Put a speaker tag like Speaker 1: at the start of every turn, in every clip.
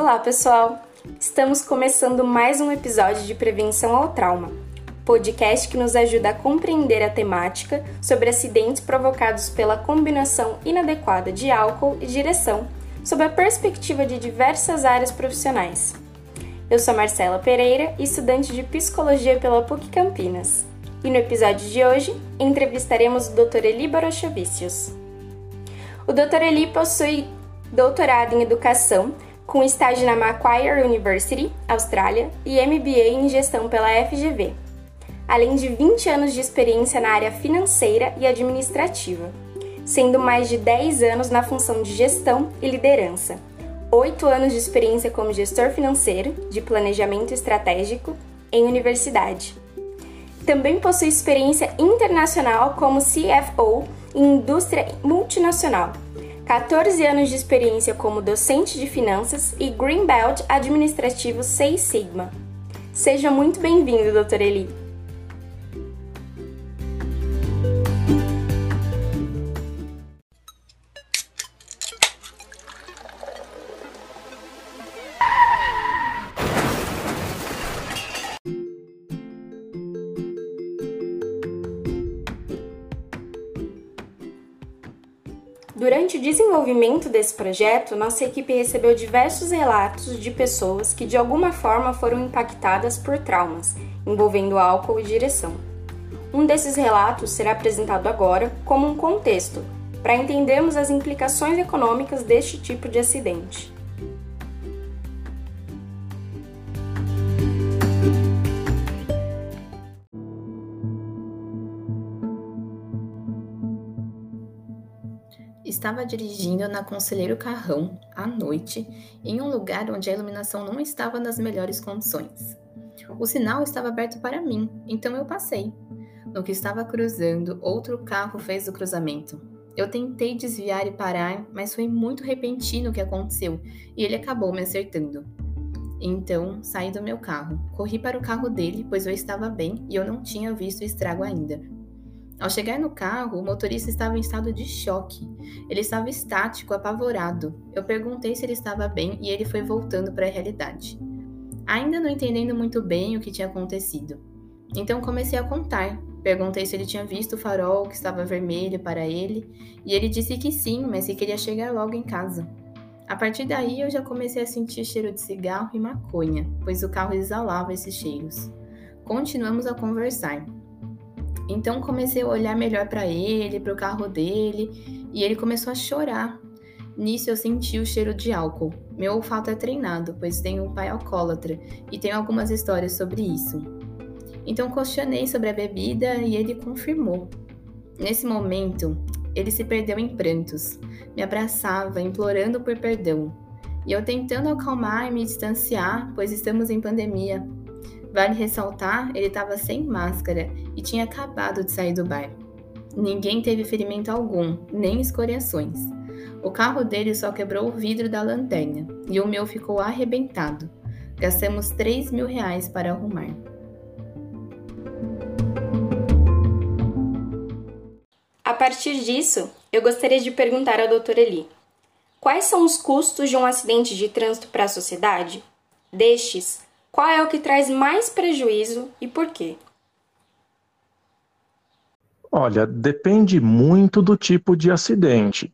Speaker 1: Olá, pessoal! Estamos começando mais um episódio de Prevenção ao Trauma, podcast que nos ajuda a compreender a temática sobre acidentes provocados pela combinação inadequada de álcool e direção, sob a perspectiva de diversas áreas profissionais. Eu sou Marcela Pereira, estudante de Psicologia pela PUC Campinas. E no episódio de hoje, entrevistaremos o Dr. Eli Barochavicius. O Dr. Eli possui doutorado em Educação com estágio na Macquarie University, Austrália, e MBA em Gestão pela FGV, além de 20 anos de experiência na área financeira e administrativa, sendo mais de 10 anos na função de gestão e liderança, 8 anos de experiência como gestor financeiro de planejamento estratégico em universidade. Também possui experiência internacional como CFO em indústria multinacional 14 anos de experiência como docente de finanças e Greenbelt Administrativo 6 Sigma. Seja muito bem-vindo, Dr. Eli. Desenvolvimento desse projeto, nossa equipe recebeu diversos relatos de pessoas que de alguma forma foram impactadas por traumas envolvendo álcool e direção. Um desses relatos será apresentado agora como um contexto para entendermos as implicações econômicas deste tipo de acidente.
Speaker 2: Estava dirigindo na Conselheiro Carrão, à noite, em um lugar onde a iluminação não estava nas melhores condições. O sinal estava aberto para mim, então eu passei. No que estava cruzando, outro carro fez o cruzamento. Eu tentei desviar e parar, mas foi muito repentino o que aconteceu e ele acabou me acertando. Então, saí do meu carro. Corri para o carro dele, pois eu estava bem e eu não tinha visto o estrago ainda. Ao chegar no carro, o motorista estava em estado de choque. Ele estava estático, apavorado. Eu perguntei se ele estava bem e ele foi voltando para a realidade. Ainda não entendendo muito bem o que tinha acontecido. Então comecei a contar. Perguntei se ele tinha visto o farol que estava vermelho para ele, e ele disse que sim, mas que queria chegar logo em casa. A partir daí eu já comecei a sentir cheiro de cigarro e maconha, pois o carro exalava esses cheiros. Continuamos a conversar. Então comecei a olhar melhor para ele, para o carro dele, e ele começou a chorar. Nisso eu senti o cheiro de álcool. Meu olfato é treinado, pois tenho um pai alcoólatra e tenho algumas histórias sobre isso. Então questionei sobre a bebida e ele confirmou. Nesse momento, ele se perdeu em prantos, me abraçava, implorando por perdão. E eu tentando acalmar e me distanciar, pois estamos em pandemia. Vale ressaltar, ele estava sem máscara e tinha acabado de sair do bar. Ninguém teve ferimento algum, nem escoriações. O carro dele só quebrou o vidro da lanterna e o meu ficou arrebentado. Gastamos 3 mil reais para arrumar.
Speaker 1: A partir disso, eu gostaria de perguntar ao Dr. Eli: quais são os custos de um acidente de trânsito para a sociedade? Destes, qual é o que traz mais prejuízo e por quê?
Speaker 3: Olha, depende muito do tipo de acidente.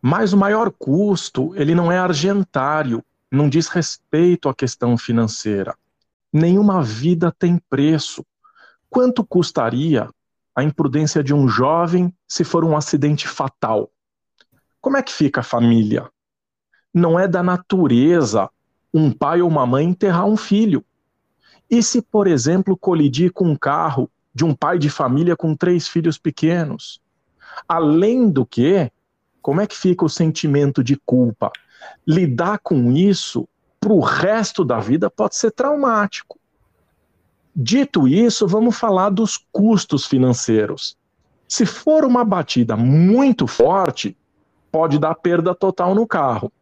Speaker 3: Mas o maior custo, ele não é argentário, não diz respeito à questão financeira. Nenhuma vida tem preço. Quanto custaria a imprudência de um jovem se for um acidente fatal? Como é que fica a família? Não é da natureza um pai ou uma mãe enterrar um filho. E se, por exemplo, colidir com um carro de um pai de família com três filhos pequenos? Além do que, como é que fica o sentimento de culpa? Lidar com isso para o resto da vida pode ser traumático. Dito isso, vamos falar dos custos financeiros. Se for uma batida muito forte, pode dar perda total no carro.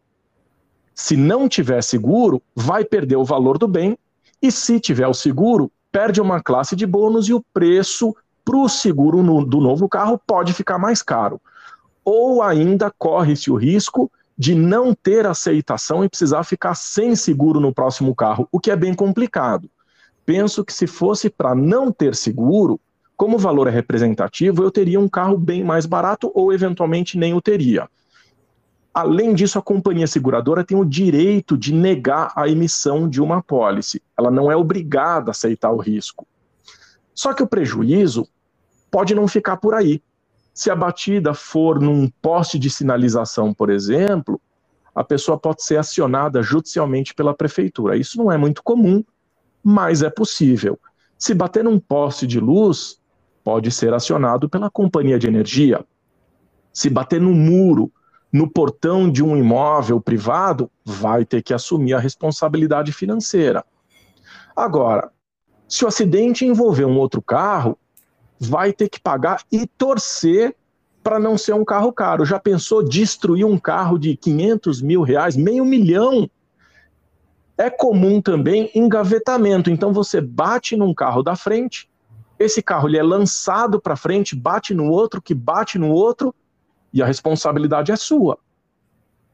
Speaker 3: Se não tiver seguro, vai perder o valor do bem, e se tiver o seguro, perde uma classe de bônus e o preço para o seguro no, do novo carro pode ficar mais caro. Ou ainda corre-se o risco de não ter aceitação e precisar ficar sem seguro no próximo carro, o que é bem complicado. Penso que se fosse para não ter seguro, como o valor é representativo, eu teria um carro bem mais barato ou eventualmente nem o teria. Além disso, a companhia seguradora tem o direito de negar a emissão de uma apólice. Ela não é obrigada a aceitar o risco. Só que o prejuízo pode não ficar por aí. Se a batida for num poste de sinalização, por exemplo, a pessoa pode ser acionada judicialmente pela prefeitura. Isso não é muito comum, mas é possível. Se bater num poste de luz, pode ser acionado pela companhia de energia. Se bater no muro, no portão de um imóvel privado, vai ter que assumir a responsabilidade financeira. Agora, se o acidente envolver um outro carro, vai ter que pagar e torcer para não ser um carro caro. Já pensou destruir um carro de 500 mil reais, meio milhão? É comum também engavetamento. Então você bate num carro da frente, esse carro ele é lançado para frente, bate no outro, que bate no outro, e a responsabilidade é sua.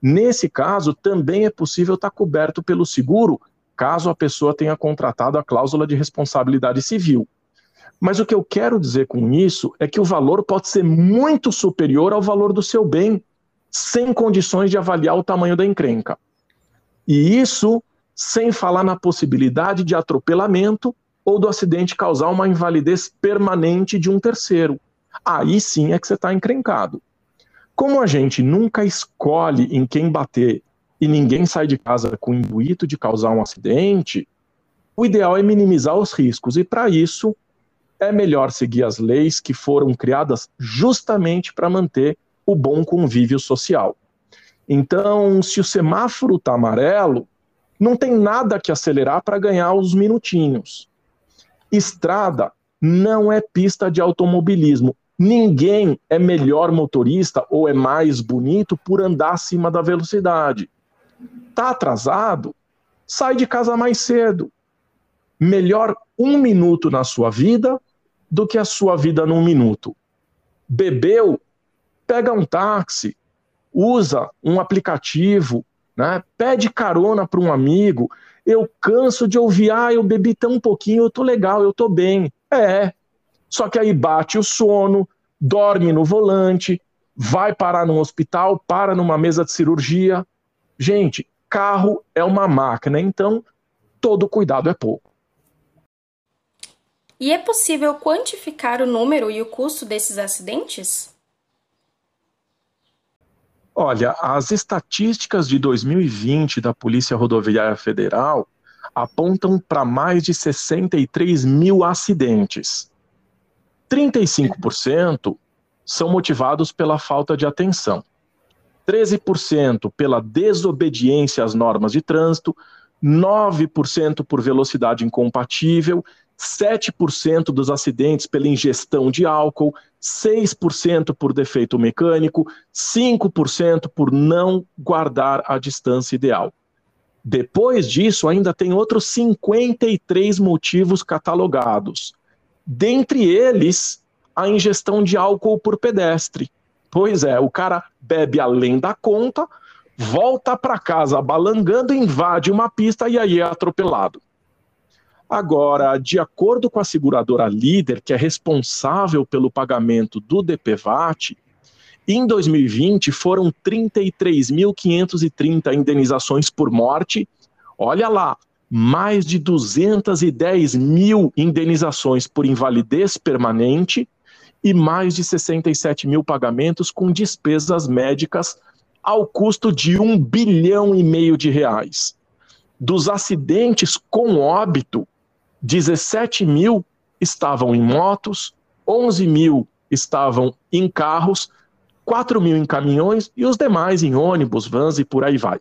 Speaker 3: Nesse caso, também é possível estar coberto pelo seguro, caso a pessoa tenha contratado a cláusula de responsabilidade civil. Mas o que eu quero dizer com isso é que o valor pode ser muito superior ao valor do seu bem, sem condições de avaliar o tamanho da encrenca. E isso sem falar na possibilidade de atropelamento ou do acidente causar uma invalidez permanente de um terceiro. Aí sim é que você está encrencado. Como a gente nunca escolhe em quem bater e ninguém sai de casa com o intuito de causar um acidente, o ideal é minimizar os riscos e, para isso, é melhor seguir as leis que foram criadas justamente para manter o bom convívio social. Então, se o semáforo está amarelo, não tem nada que acelerar para ganhar os minutinhos. Estrada não é pista de automobilismo. Ninguém é melhor motorista ou é mais bonito por andar acima da velocidade. Tá atrasado? Sai de casa mais cedo. Melhor um minuto na sua vida do que a sua vida num minuto. Bebeu, pega um táxi, usa um aplicativo, né? pede carona para um amigo. Eu canso de ouvir, ah, eu bebi tão pouquinho, eu tô legal, eu tô bem. É, só que aí bate o sono, dorme no volante, vai parar num hospital, para numa mesa de cirurgia. Gente, carro é uma máquina, então todo cuidado é pouco.
Speaker 1: E é possível quantificar o número e o custo desses acidentes?
Speaker 3: Olha, as estatísticas de 2020 da Polícia Rodoviária Federal apontam para mais de 63 mil acidentes. 35% são motivados pela falta de atenção, 13% pela desobediência às normas de trânsito, 9% por velocidade incompatível 7% dos acidentes pela ingestão de álcool, 6% por defeito mecânico, 5% por não guardar a distância ideal. Depois disso, ainda tem outros 53 motivos catalogados. Dentre eles, a ingestão de álcool por pedestre. Pois é, o cara bebe além da conta, volta para casa balangando, invade uma pista e aí é atropelado. Agora, de acordo com a seguradora líder, que é responsável pelo pagamento do DPVAT, em 2020 foram 33.530 indenizações por morte. Olha lá, mais de 210 mil indenizações por invalidez permanente e mais de 67 mil pagamentos com despesas médicas ao custo de um bilhão e meio de reais. Dos acidentes com óbito, 17 mil estavam em motos, 11 mil estavam em carros, 4 mil em caminhões e os demais em ônibus, vans e por aí vai. O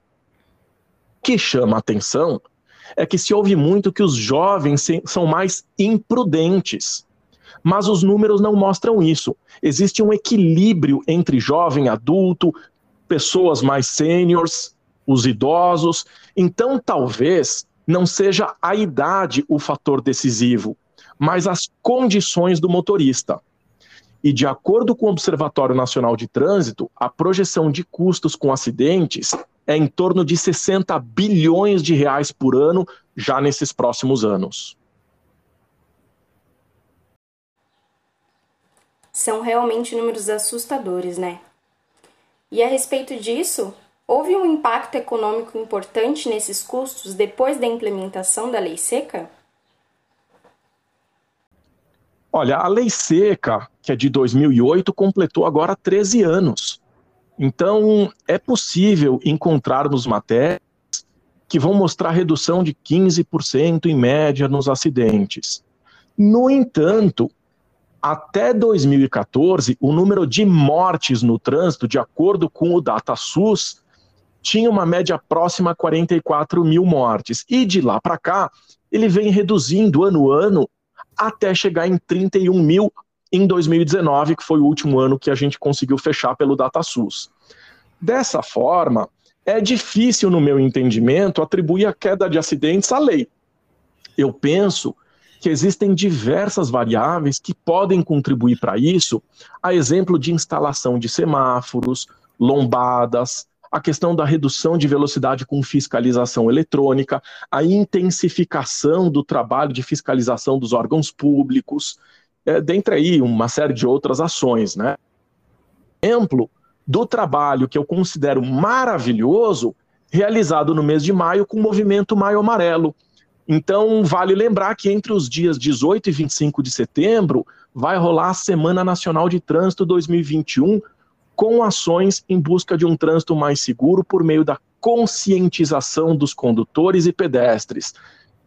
Speaker 3: que chama a atenção é que se ouve muito que os jovens são mais imprudentes. Mas os números não mostram isso. Existe um equilíbrio entre jovem, adulto, pessoas mais sêniores, os idosos. Então, talvez não seja a idade o fator decisivo, mas as condições do motorista. E de acordo com o Observatório Nacional de Trânsito, a projeção de custos com acidentes é em torno de 60 bilhões de reais por ano já nesses próximos anos.
Speaker 1: São realmente números assustadores, né? E a respeito disso, houve um impacto econômico importante nesses custos depois da implementação da lei seca?
Speaker 3: Olha, a lei seca, que é de 2008, completou agora 13 anos. Então, é possível encontrarmos matérias que vão mostrar redução de 15% em média nos acidentes. No entanto, até 2014, o número de mortes no trânsito, de acordo com o DataSUS, tinha uma média próxima a 44 mil mortes. E de lá para cá, ele vem reduzindo ano a ano até chegar em 31 mil em 2019, que foi o último ano que a gente conseguiu fechar pelo DataSUS. Dessa forma, é difícil, no meu entendimento, atribuir a queda de acidentes à lei. Eu penso que existem diversas variáveis que podem contribuir para isso, a exemplo de instalação de semáforos, lombadas, a questão da redução de velocidade com fiscalização eletrônica, a intensificação do trabalho de fiscalização dos órgãos públicos, é, dentre aí uma série de outras ações, né? Exemplo do trabalho que eu considero maravilhoso, realizado no mês de maio com o movimento Maio Amarelo. Então, vale lembrar que entre os dias 18 e 25 de setembro vai rolar a Semana Nacional de Trânsito 2021, com ações em busca de um trânsito mais seguro por meio da conscientização dos condutores e pedestres.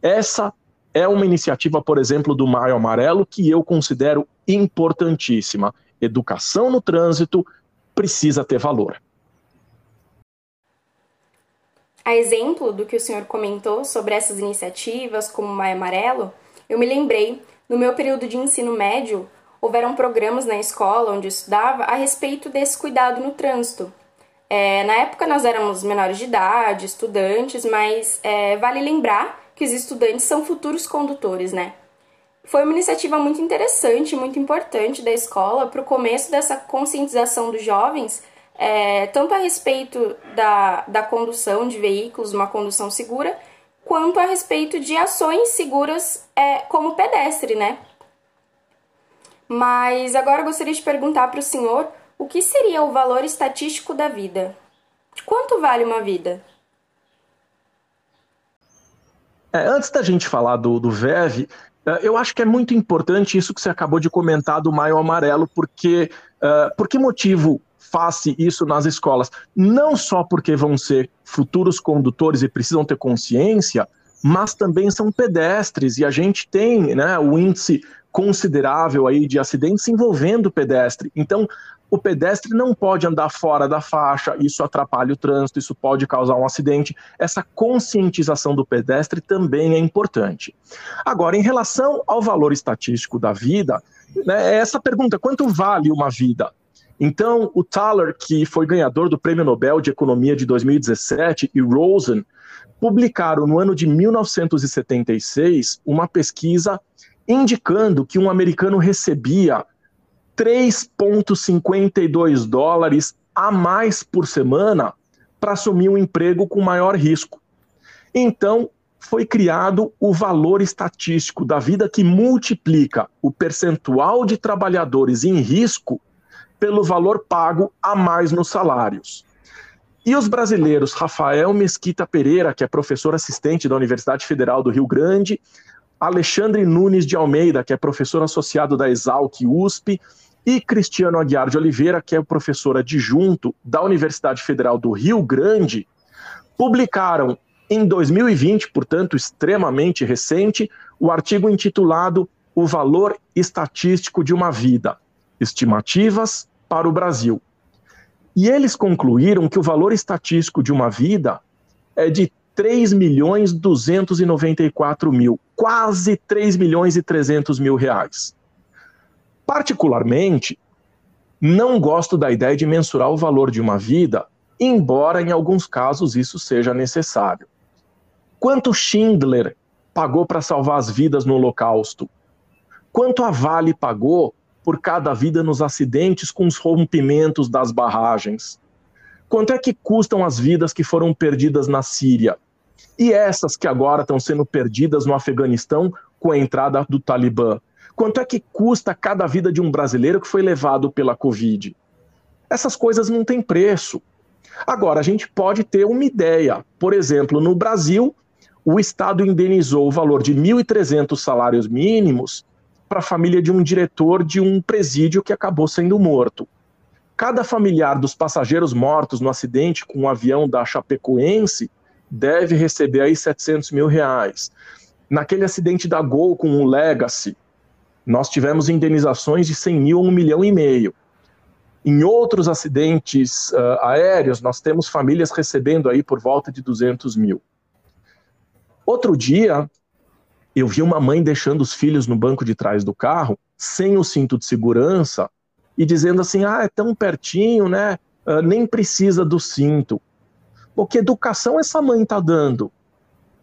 Speaker 3: Essa é uma iniciativa, por exemplo, do Maio Amarelo que eu considero importantíssima. Educação no trânsito precisa ter valor.
Speaker 1: A exemplo do que o senhor comentou sobre essas iniciativas, como o Maio Amarelo, eu me lembrei, no meu período de ensino médio, houveram programas na escola onde eu estudava a respeito desse cuidado no trânsito. É, na época nós éramos menores de idade, estudantes, mas é, vale lembrar que os estudantes são futuros condutores, né? Foi uma iniciativa muito interessante, muito importante da escola para o começo dessa conscientização dos jovens, é, tanto a respeito da, da condução de veículos, uma condução segura, quanto a respeito de ações seguras é, como pedestre, né? Mas agora eu gostaria de perguntar para o senhor o que seria o valor estatístico da vida? Quanto vale uma vida?
Speaker 3: É, antes da gente falar do, do VEV, é, eu acho que é muito importante isso que você acabou de comentar do Maio Amarelo, porque uh, por que motivo faz isso nas escolas? Não só porque vão ser futuros condutores e precisam ter consciência, mas também são pedestres e a gente tem né, o índice considerável aí de acidentes envolvendo pedestre. Então, o pedestre não pode andar fora da faixa, isso atrapalha o trânsito, isso pode causar um acidente. Essa conscientização do pedestre também é importante. Agora, em relação ao valor estatístico da vida, né, é essa pergunta: quanto vale uma vida? Então, o Thaler, que foi ganhador do Prêmio Nobel de Economia de 2017, e Rosen, publicaram no ano de 1976 uma pesquisa indicando que um americano recebia 3,52 dólares a mais por semana para assumir um emprego com maior risco. Então, foi criado o valor estatístico da vida que multiplica o percentual de trabalhadores em risco pelo valor pago a mais nos salários. E os brasileiros Rafael Mesquita Pereira, que é professor assistente da Universidade Federal do Rio Grande, Alexandre Nunes de Almeida, que é professor associado da Exalc USP, e Cristiano Aguiar de Oliveira, que é professor adjunto da Universidade Federal do Rio Grande, publicaram em 2020, portanto extremamente recente, o artigo intitulado O Valor Estatístico de uma Vida: Estimativas para o Brasil. E eles concluíram que o valor estatístico de uma vida é de 3 milhões 294 mil, quase 3 milhões e 300 mil reais. Particularmente, não gosto da ideia de mensurar o valor de uma vida, embora em alguns casos isso seja necessário. Quanto Schindler pagou para salvar as vidas no Holocausto? Quanto a Vale pagou por cada vida nos acidentes com os rompimentos das barragens? Quanto é que custam as vidas que foram perdidas na Síria? E essas que agora estão sendo perdidas no Afeganistão com a entrada do Talibã? Quanto é que custa cada vida de um brasileiro que foi levado pela Covid? Essas coisas não têm preço. Agora, a gente pode ter uma ideia. Por exemplo, no Brasil, o Estado indenizou o valor de 1.300 salários mínimos para a família de um diretor de um presídio que acabou sendo morto. Cada familiar dos passageiros mortos no acidente com o um avião da Chapecoense deve receber aí 700 mil reais. Naquele acidente da Gol com o Legacy, nós tivemos indenizações de 100 mil a 1 milhão e meio. Em outros acidentes uh, aéreos, nós temos famílias recebendo aí por volta de 200 mil. Outro dia, eu vi uma mãe deixando os filhos no banco de trás do carro, sem o cinto de segurança, e dizendo assim: ah, é tão pertinho, né? Uh, nem precisa do cinto. Pô, que educação essa mãe está dando?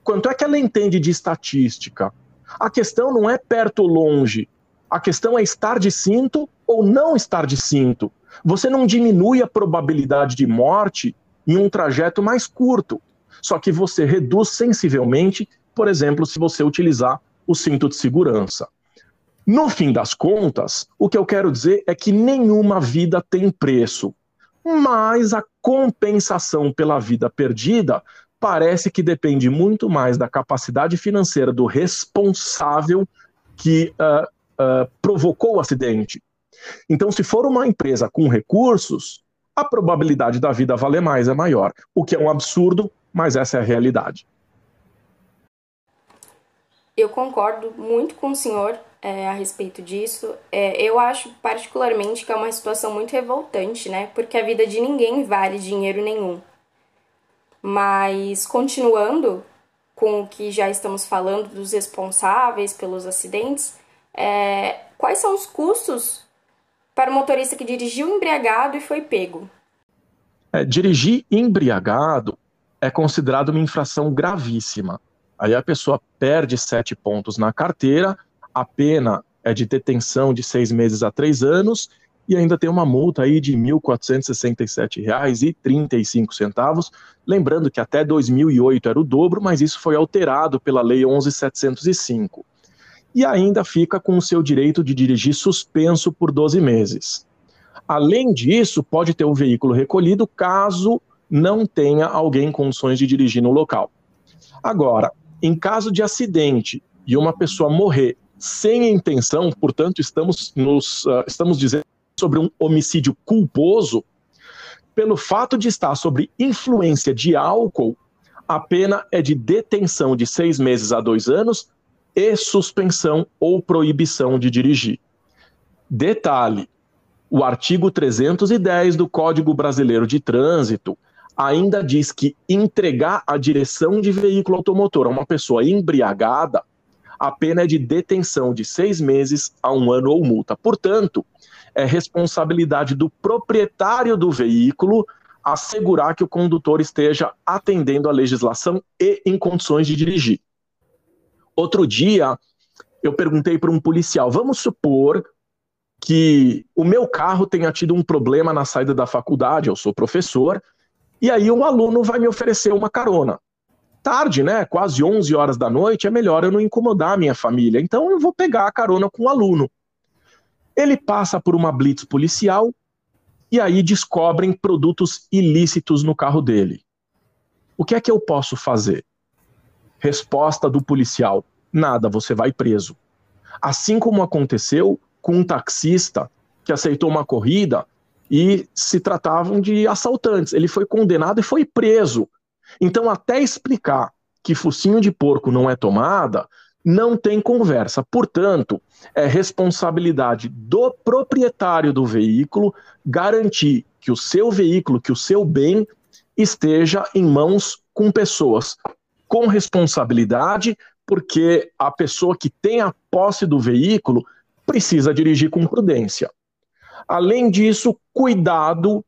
Speaker 3: Quanto é que ela entende de estatística? A questão não é perto ou longe. A questão é estar de cinto ou não estar de cinto. Você não diminui a probabilidade de morte em um trajeto mais curto, só que você reduz sensivelmente, por exemplo, se você utilizar o cinto de segurança. No fim das contas, o que eu quero dizer é que nenhuma vida tem preço, mas a compensação pela vida perdida parece que depende muito mais da capacidade financeira do responsável que uh, uh, provocou o acidente então, se for uma empresa com recursos, a probabilidade da vida valer mais é maior, o que é um absurdo, mas essa é a realidade.
Speaker 1: Eu concordo muito com o senhor é, a respeito disso. É, eu acho particularmente que é uma situação muito revoltante, né? Porque a vida de ninguém vale dinheiro nenhum. Mas continuando com o que já estamos falando dos responsáveis pelos acidentes, é, quais são os custos para o motorista que dirigiu embriagado e foi pego?
Speaker 3: É, dirigir embriagado é considerado uma infração gravíssima. Aí a pessoa perde sete pontos na carteira, a pena é de detenção de seis meses a três anos e ainda tem uma multa aí de R$ 1.467,35. Lembrando que até 2008 era o dobro, mas isso foi alterado pela Lei 11.705 e ainda fica com o seu direito de dirigir suspenso por 12 meses. Além disso, pode ter o veículo recolhido caso não tenha alguém em condições de dirigir no local. Agora, em caso de acidente e uma pessoa morrer sem intenção, portanto, estamos, nos, uh, estamos dizendo sobre um homicídio culposo, pelo fato de estar sob influência de álcool, a pena é de detenção de seis meses a dois anos e suspensão ou proibição de dirigir. Detalhe: o artigo 310 do Código Brasileiro de Trânsito ainda diz que entregar a direção de veículo automotor a uma pessoa embriagada, a pena é de detenção de seis meses a um ano ou multa. Portanto, é responsabilidade do proprietário do veículo assegurar que o condutor esteja atendendo à legislação e em condições de dirigir. Outro dia, eu perguntei para um policial: vamos supor que o meu carro tenha tido um problema na saída da faculdade, eu sou professor, e aí um aluno vai me oferecer uma carona. Tarde, né? Quase 11 horas da noite, é melhor eu não incomodar a minha família. Então eu vou pegar a carona com o aluno. Ele passa por uma blitz policial e aí descobrem produtos ilícitos no carro dele. O que é que eu posso fazer? Resposta do policial: nada, você vai preso. Assim como aconteceu com um taxista que aceitou uma corrida e se tratavam de assaltantes. Ele foi condenado e foi preso. Então, até explicar que focinho de porco não é tomada, não tem conversa. Portanto, é responsabilidade do proprietário do veículo garantir que o seu veículo, que o seu bem esteja em mãos com pessoas com responsabilidade, porque a pessoa que tem a posse do veículo precisa dirigir com prudência. Além disso, cuidado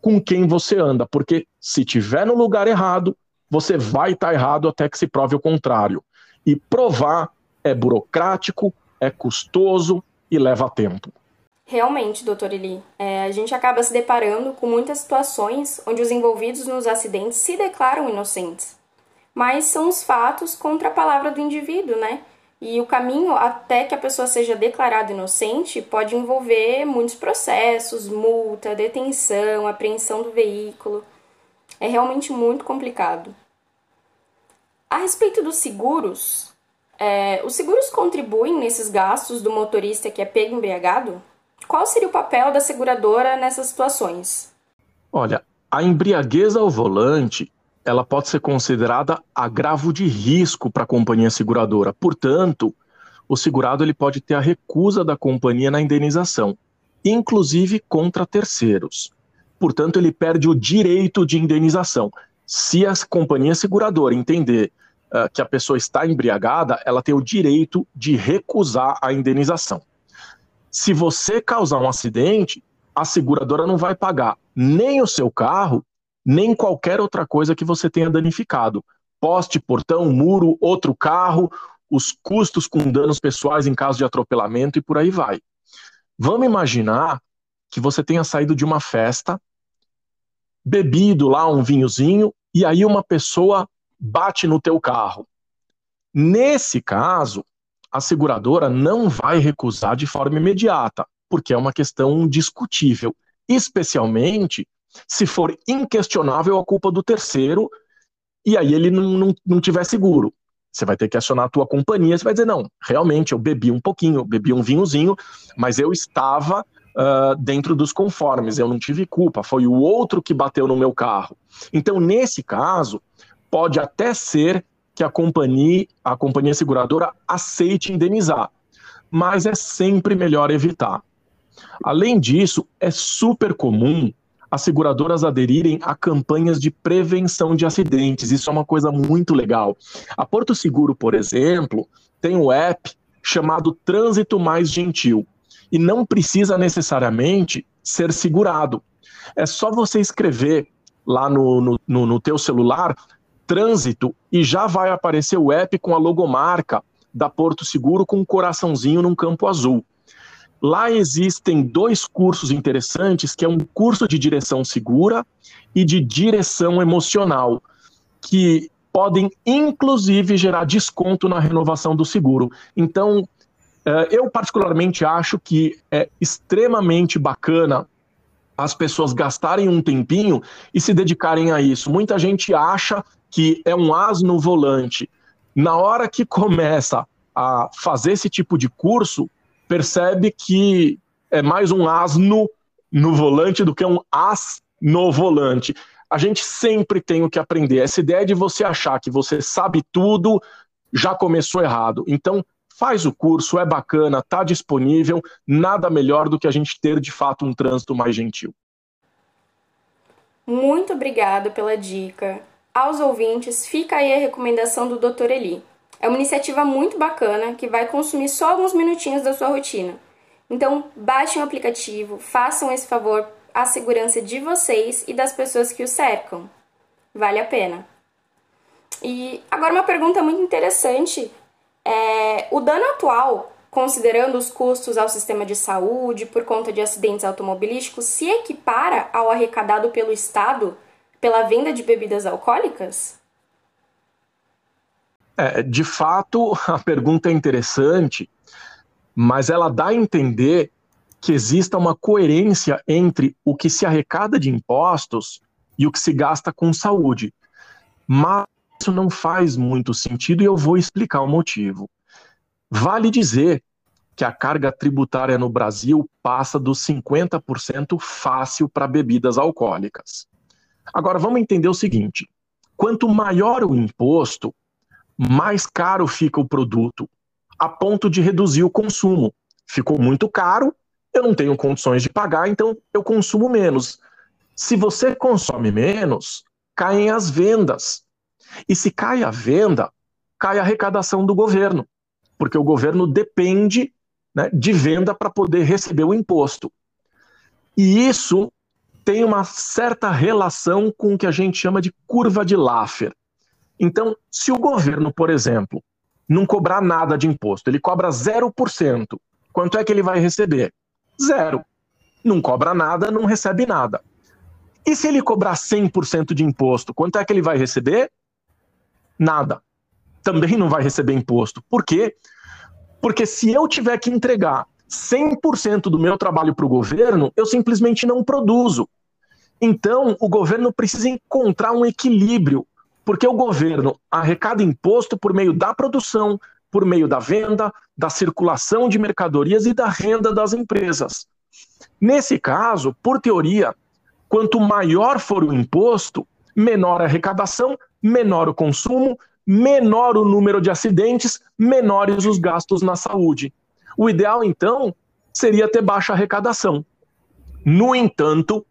Speaker 3: com quem você anda, porque se tiver no lugar errado, você vai estar errado até que se prove o contrário. E provar é burocrático, é custoso e leva tempo.
Speaker 1: Realmente, doutor Eli, é, a gente acaba se deparando com muitas situações onde os envolvidos nos acidentes se declaram inocentes. Mas são os fatos contra a palavra do indivíduo, né? E o caminho até que a pessoa seja declarada inocente pode envolver muitos processos, multa, detenção, apreensão do veículo. É realmente muito complicado. A respeito dos seguros, é, os seguros contribuem nesses gastos do motorista que é pego embriagado? Qual seria o papel da seguradora nessas situações?
Speaker 3: Olha, a embriaguez ao volante ela pode ser considerada agravo de risco para a companhia seguradora. Portanto, o segurado ele pode ter a recusa da companhia na indenização, inclusive contra terceiros. Portanto, ele perde o direito de indenização. Se a companhia seguradora entender uh, que a pessoa está embriagada, ela tem o direito de recusar a indenização. Se você causar um acidente, a seguradora não vai pagar nem o seu carro, nem qualquer outra coisa que você tenha danificado. Poste, portão, muro, outro carro, os custos com danos pessoais em caso de atropelamento e por aí vai. Vamos imaginar que você tenha saído de uma festa, bebido lá um vinhozinho, e aí uma pessoa bate no teu carro. Nesse caso, a seguradora não vai recusar de forma imediata, porque é uma questão discutível, especialmente se for inquestionável a culpa do terceiro e aí ele não, não, não tiver seguro. Você vai ter que acionar a tua companhia, você vai dizer, não, realmente eu bebi um pouquinho, bebi um vinhozinho, mas eu estava uh, dentro dos conformes, eu não tive culpa, foi o outro que bateu no meu carro. Então, nesse caso, pode até ser que a companhia, a companhia seguradora aceite indenizar, mas é sempre melhor evitar. Além disso, é super comum as seguradoras aderirem a campanhas de prevenção de acidentes. Isso é uma coisa muito legal. A Porto Seguro, por exemplo, tem um app chamado Trânsito Mais Gentil e não precisa necessariamente ser segurado. É só você escrever lá no, no, no, no teu celular trânsito e já vai aparecer o app com a logomarca da Porto Seguro com um coraçãozinho num campo azul. Lá existem dois cursos interessantes, que é um curso de direção segura e de direção emocional, que podem inclusive gerar desconto na renovação do seguro. Então, eh, eu particularmente acho que é extremamente bacana as pessoas gastarem um tempinho e se dedicarem a isso. Muita gente acha que é um as no volante. Na hora que começa a fazer esse tipo de curso, percebe que é mais um as no, volante do que um as no volante. A gente sempre tem o que aprender. Essa ideia de você achar que você sabe tudo já começou errado. Então, faz o curso, é bacana, está disponível. Nada melhor do que a gente ter de fato um trânsito mais gentil.
Speaker 1: Muito obrigada pela dica. Aos ouvintes, fica aí a recomendação do Dr. Eli. É uma iniciativa muito bacana que vai consumir só alguns minutinhos da sua rotina. Então, baixem o aplicativo, façam esse favor à segurança de vocês e das pessoas que o cercam. Vale a pena. E agora uma pergunta muito interessante. É, o dano atual, considerando os custos ao sistema de saúde por conta de acidentes automobilísticos, se equipara ao arrecadado pelo Estado pela venda de bebidas alcoólicas?
Speaker 3: É, de fato, a pergunta é interessante, mas ela dá a entender que exista uma coerência entre o que se arrecada de impostos e o que se gasta com saúde. Mas isso não faz muito sentido e eu vou explicar o motivo. Vale dizer que a carga tributária no Brasil passa dos 50% fácil para bebidas alcoólicas. Agora vamos entender o seguinte: quanto maior o imposto, mais caro fica o produto, a ponto de reduzir o consumo. Ficou muito caro, eu não tenho condições de pagar, então eu consumo menos. Se você consome menos, caem as vendas. E se cai a venda, cai a arrecadação do governo, porque o governo depende né, de venda para poder receber o imposto. E isso tem uma certa relação com o que a gente chama de curva de Laffer. Então, se o governo, por exemplo, não cobrar nada de imposto, ele cobra 0%, quanto é que ele vai receber? Zero. Não cobra nada, não recebe nada. E se ele cobrar 100% de imposto, quanto é que ele vai receber? Nada. Também não vai receber imposto. Por quê? Porque se eu tiver que entregar 100% do meu trabalho para o governo, eu simplesmente não produzo. Então, o governo precisa encontrar um equilíbrio, porque o governo arrecada imposto por meio da produção, por meio da venda, da circulação de mercadorias e da renda das empresas. Nesse caso, por teoria, quanto maior for o imposto, menor a arrecadação, menor o consumo, menor o número de acidentes, menores os gastos na saúde. O ideal, então, seria ter baixa arrecadação. No entanto,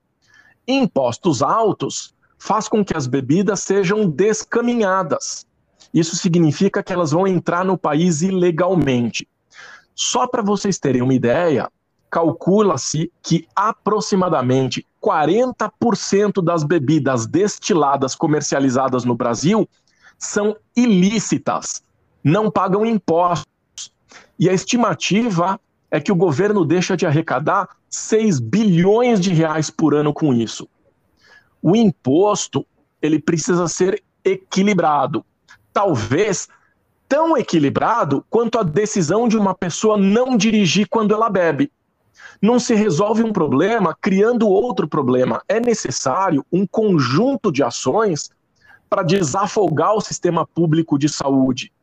Speaker 3: impostos altos faz com que as bebidas sejam descaminhadas. Isso significa que elas vão entrar no país ilegalmente. Só para vocês terem uma ideia, calcula-se que aproximadamente 40% das bebidas destiladas comercializadas no Brasil são ilícitas, não pagam impostos. E a estimativa é que o governo deixa de arrecadar 6 bilhões de reais por ano com isso. O imposto, ele precisa ser equilibrado. Talvez tão equilibrado quanto a decisão de uma pessoa não dirigir quando ela bebe. Não se resolve um problema criando outro problema. É necessário um conjunto de ações para desafogar o sistema público de saúde.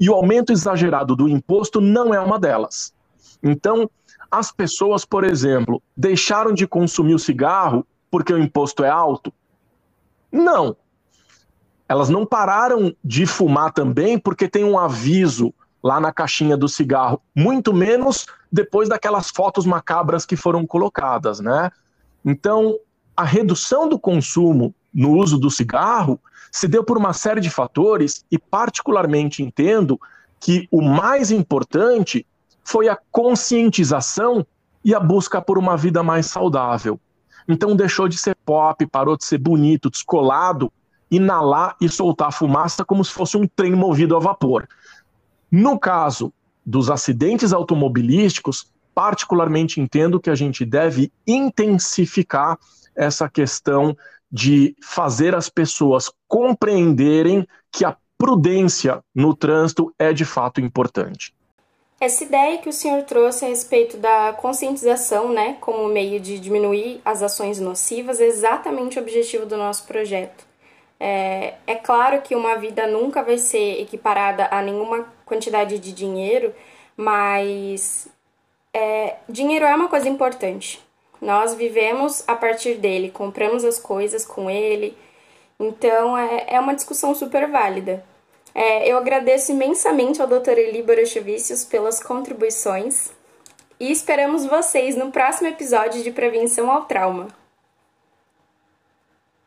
Speaker 3: E o aumento exagerado do imposto não é uma delas. Então, as pessoas, por exemplo, deixaram de consumir o cigarro porque o imposto é alto? Não. Elas não pararam de fumar também porque tem um aviso lá na caixinha do cigarro, muito menos depois daquelas fotos macabras que foram colocadas, né? Então, a redução do consumo no uso do cigarro se deu por uma série de fatores e particularmente entendo que o mais importante foi a conscientização e a busca por uma vida mais saudável. Então deixou de ser pop, parou de ser bonito, descolado, inalar e soltar fumaça como se fosse um trem movido a vapor. No caso dos acidentes automobilísticos, particularmente entendo que a gente deve intensificar essa questão de fazer as pessoas compreenderem que a prudência no trânsito é de fato importante.
Speaker 1: Essa ideia que o senhor trouxe a respeito da conscientização, né, como meio de diminuir as ações nocivas, é exatamente o objetivo do nosso projeto. É, é claro que uma vida nunca vai ser equiparada a nenhuma quantidade de dinheiro, mas é, dinheiro é uma coisa importante. Nós vivemos a partir dele, compramos as coisas com ele, então é, é uma discussão super válida. É, eu agradeço imensamente ao Dr. Eli Borochovicius pelas contribuições e esperamos vocês no próximo episódio de Prevenção ao Trauma.